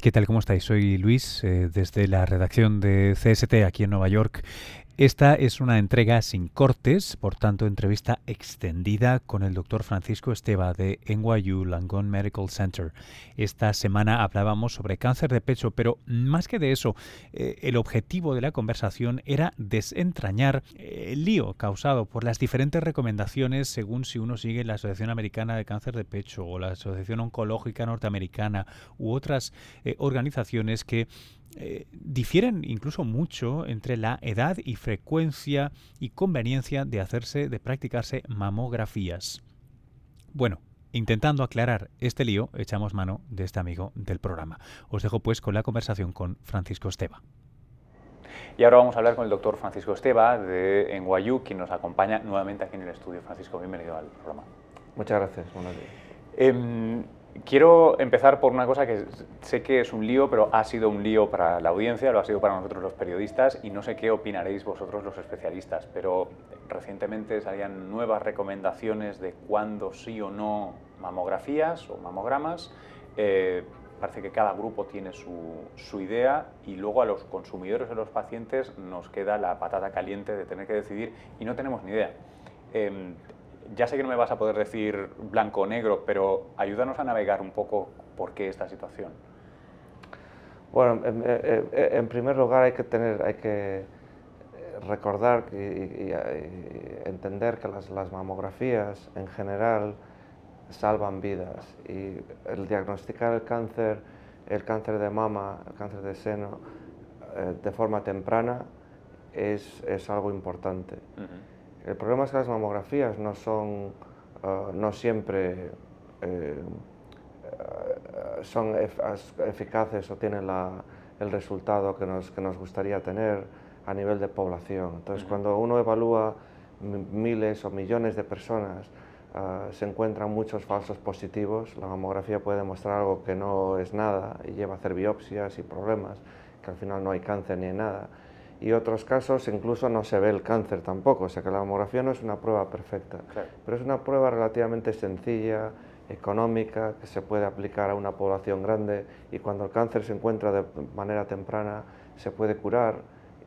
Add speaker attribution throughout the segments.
Speaker 1: ¿qué tal? ¿Cómo estáis? Soy Luis, eh, desde la redacción de CST aquí en Nueva York. Esta es una entrega sin cortes, por tanto, entrevista extendida con el doctor Francisco Esteba de NYU Langone Medical Center. Esta semana hablábamos sobre cáncer de pecho, pero más que de eso, eh, el objetivo de la conversación era desentrañar el lío causado por las diferentes recomendaciones según si uno sigue la Asociación Americana de Cáncer de Pecho o la Asociación Oncológica Norteamericana u otras eh, organizaciones que eh, difieren incluso mucho entre la edad y frecuencia y conveniencia de hacerse, de practicarse mamografías. Bueno, intentando aclarar este lío, echamos mano de este amigo del programa. Os dejo pues con la conversación con Francisco Esteba.
Speaker 2: Y ahora vamos a hablar con el doctor Francisco Esteba de NYU, quien nos acompaña nuevamente aquí en el estudio. Francisco, bienvenido al programa.
Speaker 3: Muchas gracias, buenos días.
Speaker 2: Em, Quiero empezar por una cosa que sé que es un lío, pero ha sido un lío para la audiencia, lo ha sido para nosotros los periodistas y no sé qué opinaréis vosotros los especialistas, pero recientemente salían nuevas recomendaciones de cuándo sí o no mamografías o mamogramas. Eh, parece que cada grupo tiene su, idea y luego a los consumidores o los pacientes nos queda la patata caliente de tener que decidir y no tenemos ni idea. Em, ya sé que no me vas a poder decir blanco o negro, pero ayúdanos a navegar un poco por qué esta situación.
Speaker 3: Bueno, en, eh, eh, primer lugar hay que tener, hay que recordar y, entender que las, mamografías en general salvan vidas y el diagnosticar el cáncer, el cáncer de mama, el cáncer de seno eh, de forma temprana es, es algo importante. El problema es que las mamografías no son, ah, no siempre eh, eh, son eficaces o tienen el resultado que nos, que nos, gustaría tener a nivel de población. Entonces, cuando uno evalúa miles o millones de personas, ah, se encuentran muchos falsos positivos. La mamografía puede demostrar algo que no es nada y lleva a hacer biopsias y problemas, que al final no hay cáncer ni nada y otros casos incluso no se ve el cáncer tampoco, o sea que la mamografía no es una prueba perfecta, pero es una prueba relativamente sencilla, económica, que se puede aplicar a una población grande y cuando el cáncer se encuentra de manera temprana se puede curar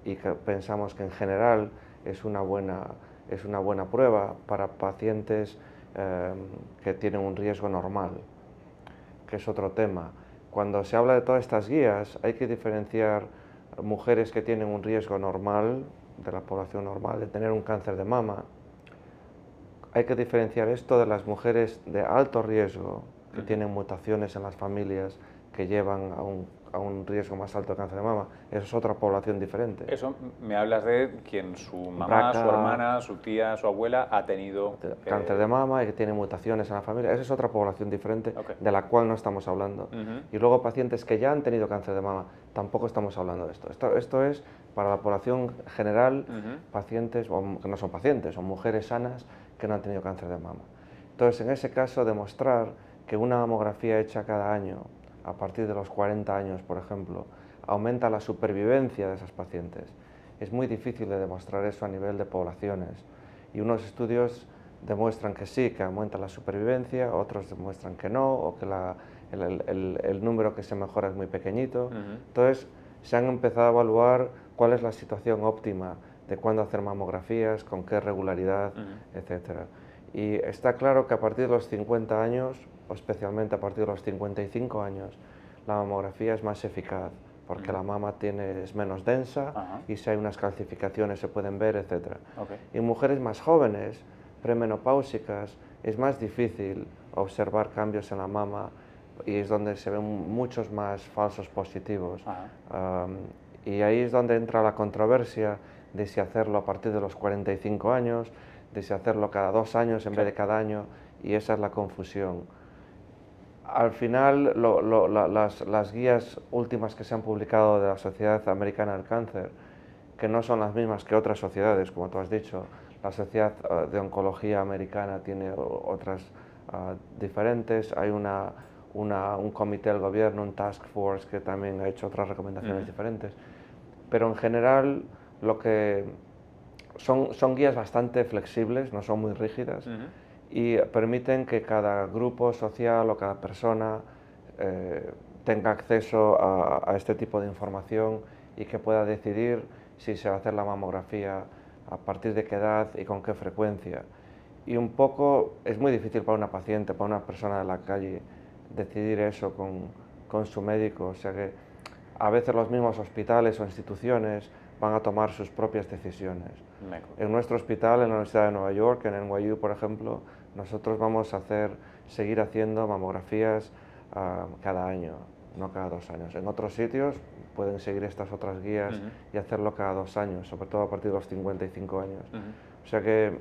Speaker 3: y que pensamos que en general es una buena, es una buena prueba para pacientes eh, que tienen un riesgo normal, que es otro tema. Cuando se habla de todas estas guías hay que diferenciar mujeres que tienen un riesgo normal, de la población normal, de tener un cáncer de mama. Hay que diferenciar esto de las mujeres de alto riesgo, que tienen mutaciones en las familias que llevan a un a un riesgo más alto de cáncer de mama. Eso es otra población diferente.
Speaker 2: Eso me hablas de quien su mamá, su hermana, su tía, su abuela ha tenido
Speaker 3: cáncer de mama y que tiene mutaciones en la familia. Esa es otra población diferente de la cual no estamos hablando. Y luego pacientes que ya han tenido cáncer de mama, tampoco estamos hablando de esto. Esto, esto es para la población general, pacientes que no son pacientes, son mujeres sanas que no han tenido cáncer de mama. Entonces, en ese caso, demostrar que una mamografía hecha cada año a partir de los 40 años, por ejemplo, aumenta la supervivencia de esas pacientes. Es muy difícil de demostrar eso a nivel de poblaciones y unos estudios demuestran que sí, que aumenta la supervivencia, otros demuestran que no, o que el, número que se mejora es muy pequeñito. Entonces, se han empezado a evaluar cuál es la situación óptima de cuándo hacer mamografías, con qué regularidad, etc. Y está claro que a partir de los 50 años especialmente a partir de los 55 años, la mamografía es más eficaz porque la mama tiene, es menos densa y si hay unas calcificaciones se pueden ver, etc. Y en mujeres más jóvenes, premenopáusicas, es más difícil observar cambios en la mama y es donde se ven muchos más falsos positivos. y ahí es donde entra la controversia de si hacerlo a partir de los 45 años, de si hacerlo cada dos años en vez de cada año, y esa es la confusión al final las, guías últimas que se han publicado de la Sociedad Americana del Cáncer, que no son las mismas que otras sociedades, como tú has dicho, la Sociedad eh, de Oncología Americana tiene otras eh, diferentes, hay una, un comité del gobierno, un task force que también ha hecho otras recomendaciones diferentes, pero en general lo que son, son guías bastante flexibles, no son muy rígidas y permiten que cada grupo social o cada persona eh, tenga acceso a, a, este tipo de información y que pueda decidir si se va a hacer la mamografía, a partir de qué edad y con qué frecuencia. Y un poco es muy difícil para una paciente, para una persona de la calle, decidir eso con, con su médico. O sea que a veces los mismos hospitales o instituciones van a tomar sus propias decisiones. En nuestro hospital, en la Universidad de Nueva York, en NYU, por ejemplo, nosotros vamos a hacer, seguir haciendo mamografías ah, cada año, no cada dos años. En otros sitios pueden seguir estas otras guías y hacerlo cada dos años, sobre todo a partir de los 55 años. O sea que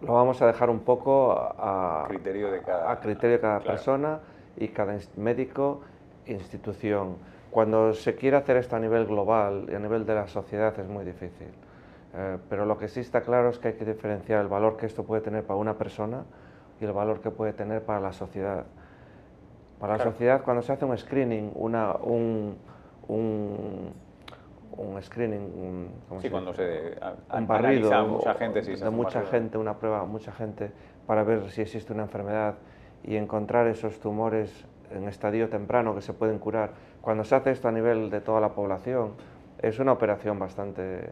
Speaker 3: lo vamos a dejar un poco a
Speaker 2: criterio de cada,
Speaker 3: a criterio de cada persona y cada médico, institución. Cuando se quiere hacer esto a nivel global y a nivel de la sociedad es muy difícil. Eh, pero lo que sí está claro es que hay que diferenciar el valor que esto puede tener para una persona y el valor que puede tener para la sociedad. Para la sociedad, cuando se hace un screening, una, un, un, un screening,
Speaker 2: sí, cuando se un barrido mucha gente,
Speaker 3: de mucha gente, una prueba, mucha gente, para ver si existe una enfermedad y encontrar esos tumores en estadio temprano que se pueden curar. Cuando se hace esto a nivel de toda la población, es una operación bastante,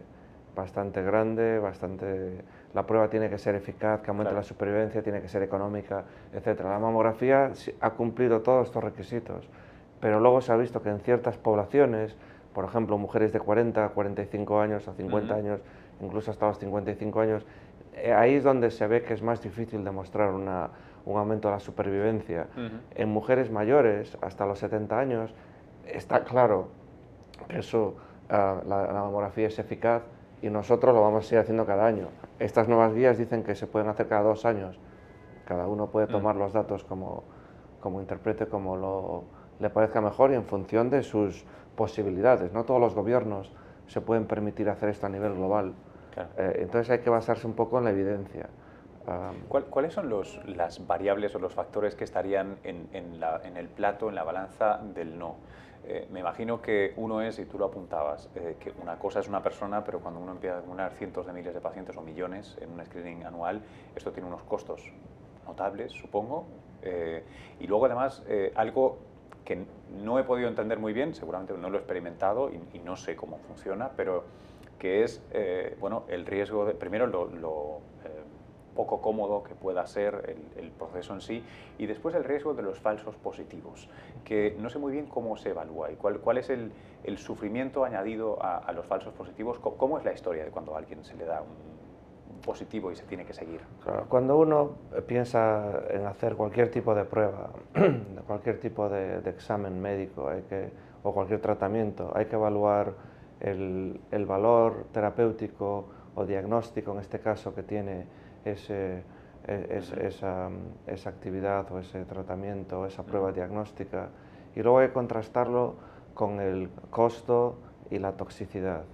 Speaker 3: bastante grande, bastante... La prueba tiene que ser eficaz, que aumente la supervivencia, tiene que ser económica, etc. La mamografía ha cumplido todos estos requisitos, pero luego se ha visto que en ciertas poblaciones, por ejemplo, mujeres de 40, 45 años a 50 años, incluso hasta los 55 años, eh, ahí es donde se ve que es más difícil demostrar una, un aumento de la supervivencia. En mujeres mayores, hasta los 70 años, está claro que eso, ah, la, mamografía es eficaz y nosotros lo vamos a seguir haciendo cada año. Estas nuevas guías dicen que se pueden hacer cada dos años. Cada uno puede tomar los datos como, como interprete, como lo, le parezca mejor y en función de sus posibilidades. No todos los gobiernos se pueden permitir hacer esto a nivel global. Eh, entonces hay que basarse un poco en la evidencia.
Speaker 2: ¿Cuáles son los, las variables o los factores que estarían en, en, el plato, en la balanza del no? Eh, me imagino que uno es, y tú lo apuntabas, eh, que una cosa es una persona, pero cuando uno empieza a acumular cientos de miles de pacientes o millones en un screening anual, esto tiene unos costos notables, supongo. Eh, y luego, además, algo que no he podido entender muy bien, seguramente no lo he experimentado y, no sé cómo funciona, pero que es bueno, el riesgo de, primero lo, poco cómodo que pueda ser el, proceso en sí y después el riesgo de los falsos positivos, que no sé muy bien cómo se evalúa y cuál, cuál es el, el sufrimiento añadido a, los falsos positivos, cómo es la historia de cuando a alguien se le da un, positivo y se tiene que seguir.
Speaker 3: cuando uno piensa en hacer cualquier tipo de prueba, cualquier tipo de, examen médico o cualquier tratamiento, hay que evaluar el, el valor terapéutico o diagnóstico, en este caso, que tiene ese, e, esa, esa, actividad o ese tratamiento, o esa prueba diagnóstica, y luego hay que contrastarlo con el costo y la toxicidad.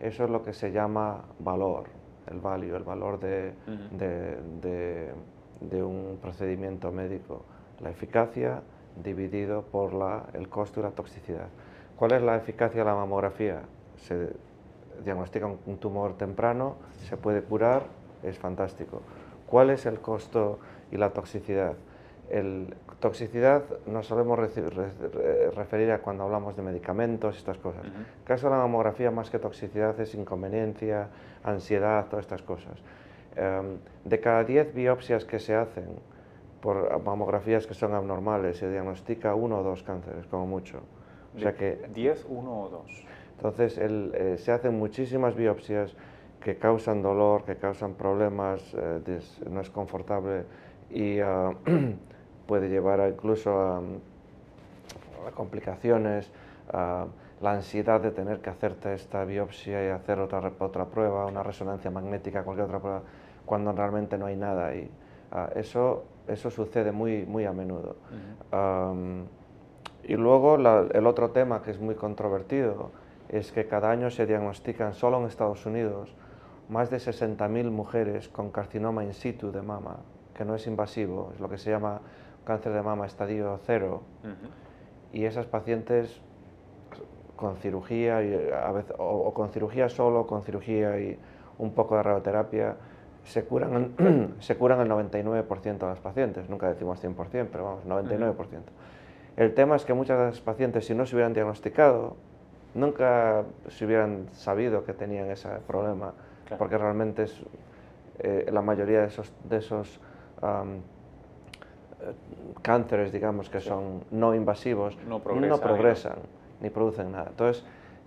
Speaker 3: Eso es lo que se llama valor, el value, el valor de, de, de, un procedimiento médico, la eficacia dividido por la, el costo y la toxicidad. ¿Cuál es la eficacia de la mamografía? Se diagnostica un tumor temprano, se puede curar es fantástico. ¿Cuál es el costo y la toxicidad? El, toxicidad nos solemos referir a cuando hablamos de medicamentos estas cosas. En el caso de la mamografía, más que toxicidad, es inconveniencia, ansiedad, todas estas cosas. Em, de cada 10 biopsias que se hacen por mamografías que son abnormales, se diagnostica uno o dos cánceres, como mucho.
Speaker 2: O sea que, ¿10, uno o dos?
Speaker 3: Entonces, eh, se hacen muchísimas biopsias, que causan dolor, que causan problemas, eh, no es confortable y ah, puede llevar incluso a, complicaciones, la ansiedad de tener que hacerte esta biopsia y hacer otra, otra prueba, una resonancia magnética, cualquier otra prueba, cuando realmente no hay nada. Y, ah, eso, eso sucede muy, muy a menudo. y luego el otro tema que es muy controvertido es que cada año se diagnostican solo en Estados Unidos más de 60.000 mujeres con carcinoma in situ de mama, que no es invasivo, es lo que se llama cáncer de mama estadio cero. Y esas pacientes con cirugía, y a veces, o, con cirugía solo, con cirugía y un poco de radioterapia, se curan, se curan el 99% de las pacientes, nunca decimos 100%, pero vamos, 99%. El tema es que muchas de las pacientes, si no se hubieran diagnosticado, nunca se hubieran sabido que tenían ese problema, porque realmente es, eh, la mayoría de esos, de esos cánceres, digamos, que son no invasivos, no progresan, ni producen nada. Entonces,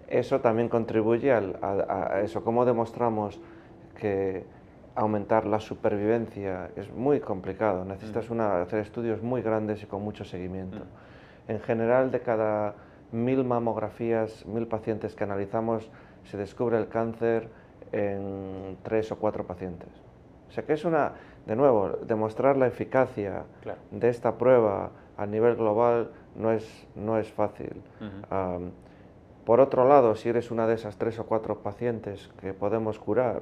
Speaker 3: eso también contribuye a, eso. ¿Cómo demostramos que aumentar la supervivencia es muy complicado? Necesitas mm. hacer estudios muy grandes y con mucho seguimiento. Mm. En general, de cada mil mamografías, mil pacientes que analizamos, se descubre el cáncer en tres o cuatro pacientes. O sea que es una, de nuevo, demostrar la eficacia de esta prueba a nivel global no es, no es fácil. por otro lado, si eres una de esas tres o cuatro pacientes que podemos curar,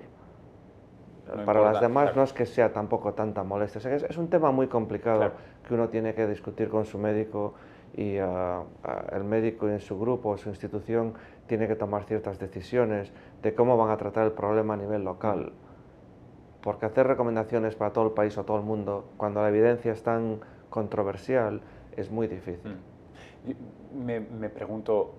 Speaker 3: para las demás no es que sea tampoco tanta molestia. es, un tema muy complicado que uno tiene que discutir con su médico y ah, ah, el médico en su grupo o su institución tiene que tomar ciertas decisiones de cómo van a tratar el problema a nivel local porque hacer recomendaciones para todo el país o todo el mundo, cuando la evidencia es tan controversial, es muy difícil.
Speaker 2: Mm. Me, pregunto,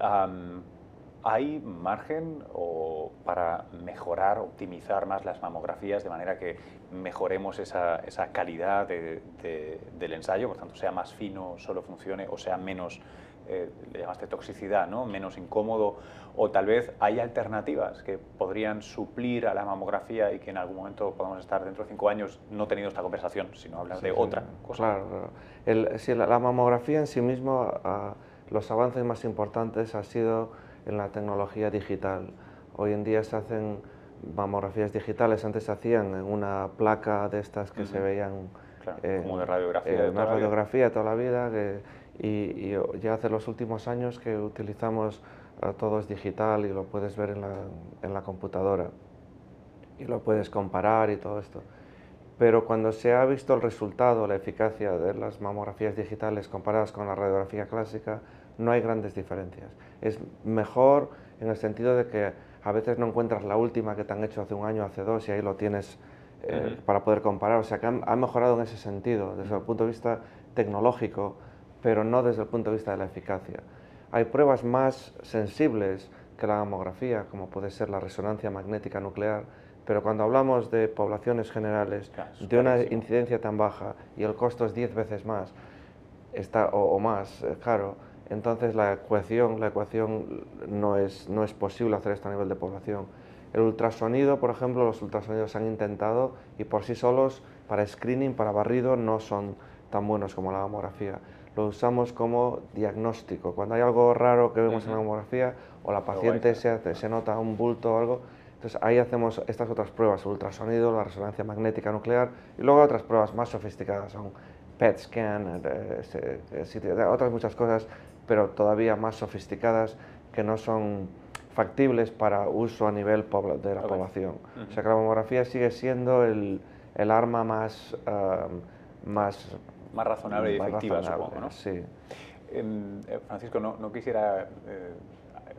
Speaker 2: ¿hay margen o para mejorar, optimizar más las mamografías de manera que mejoremos esa, calidad del ensayo, por tanto sea más fino, solo funcione o sea menos eh, le llamaste toxicidad, ¿no? menos incómodo, o tal vez hay alternativas que podrían suplir a la mamografía y que en algún momento podamos estar dentro de cinco años no teniendo esta conversación, sino hablar de otra cosa.
Speaker 3: Claro, El, si la, mamografía en sí misma, ah, los avances más importantes han sido en la tecnología digital. Hoy en día se hacen mamografías digitales, antes se hacían en una placa de estas que se veían...
Speaker 2: como de radiografía. de
Speaker 3: una radiografía toda la vida, que, y, ya hace los últimos años que utilizamos uh, todo es digital y lo puedes ver en la, en la, computadora y lo puedes comparar y todo esto. Pero cuando se ha visto el resultado, la eficacia de las mamografías digitales comparadas con la radiografía clásica, no hay grandes diferencias. Es mejor en el sentido de que a veces no encuentras la última que te han hecho hace un año, hace dos, y ahí lo tienes eh, para poder comparar. O sea que ha mejorado en ese sentido, desde el punto de vista tecnológico pero no desde el punto de vista de la eficacia. Hay pruebas más sensibles que la mamografía, como puede ser la resonancia magnética nuclear, pero cuando hablamos de poblaciones generales, de una incidencia tan baja y el costo es 10 veces más está, o, más eh, caro, entonces la ecuación, la ecuación no, es, no es posible hacer esto a nivel de población. El ultrasonido, por ejemplo, los ultrasonidos se han intentado y por sí solos, para screening, para barrido, no son tan buenos como la mamografía lo usamos como diagnóstico. Cuando hay algo raro que vemos en la mamografía o la paciente se, se nota un bulto o algo, entonces ahí hacemos estas otras pruebas, ultrasonido, la resonancia magnética nuclear y luego otras pruebas más sofisticadas, son PET scan, eh, eh, otras muchas cosas, pero todavía más sofisticadas que no son factibles para uso a nivel de la población. O sea que la mamografía sigue siendo el, el arma más, uh, más
Speaker 2: más razonable y efectiva, supongo, ¿no?
Speaker 3: Sí.
Speaker 2: Em, eh, Francisco, no, no quisiera eh,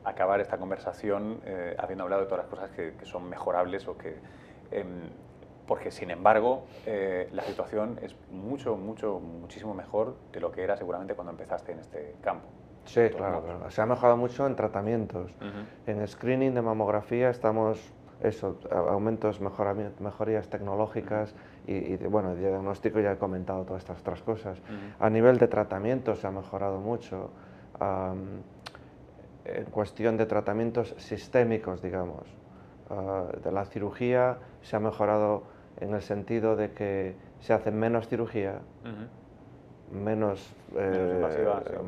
Speaker 2: acabar esta conversación eh, habiendo hablado de todas las cosas que, son mejorables o que... Em, porque, sin embargo, la situación es mucho, mucho, muchísimo mejor de lo que era seguramente cuando empezaste en este campo.
Speaker 3: Sí, claro, Se ha mejorado mucho en tratamientos. En screening de mamografía estamos, eso, aumentos, mejorías tecnológicas y, bueno, el diagnóstico ya he comentado todas estas otras cosas. A nivel de tratamiento se ha mejorado mucho. en cuestión de tratamientos sistémicos, digamos, ah, de la cirugía se ha mejorado en el sentido de que se hacen menos cirugía, menos, eh,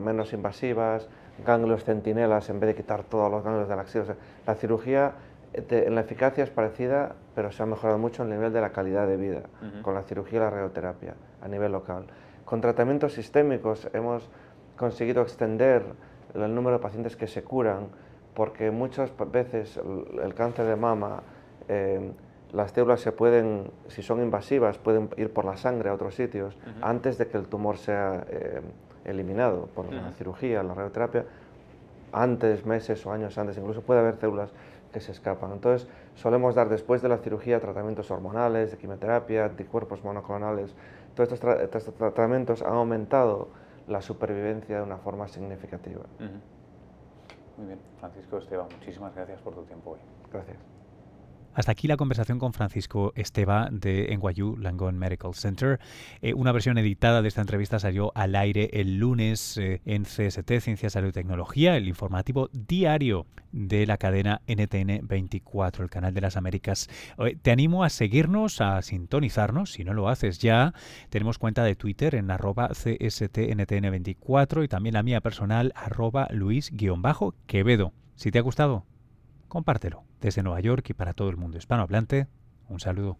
Speaker 3: menos, invasivas, ganglios centinelas en vez de quitar todos los ganglios de la axila. la cirugía en la eficacia es parecida, pero se ha mejorado mucho el nivel de la calidad de vida con la cirugía y la radioterapia a nivel local. Con tratamientos sistémicos hemos conseguido extender el número de pacientes que se curan porque muchas veces el, cáncer de mama, eh, las células se pueden, si son invasivas, pueden ir por la sangre a otros sitios antes de que el tumor sea eh, eliminado por la cirugía, la radioterapia, antes, meses o años antes, incluso puede haber células que se escapan. Entonces, solemos dar después de la cirugía tratamientos hormonales, de quimioterapia, anticuerpos monoclonales. Todos estos, tratamientos han aumentado la supervivencia de una forma significativa.
Speaker 4: Muy bien, Francisco Esteban, muchísimas gracias por tu tiempo hoy.
Speaker 3: Gracias.
Speaker 2: Hasta aquí la conversación con Francisco Esteba de NYU Langone Medical Center. Eh, una versión editada de esta entrevista salió al aire el lunes eh, en CST, Ciencia, Salud y Tecnología, el informativo diario de la cadena NTN 24, el canal de las Américas. te animo a seguirnos, a sintonizarnos, si no lo haces ya. Tenemos cuenta de Twitter en arroba CSTNTN24 y también la mía personal arroba Luis-Quevedo. Si te ha gustado, compártelo. Desde Nueva York y para todo el mundo hispanohablante, un saludo.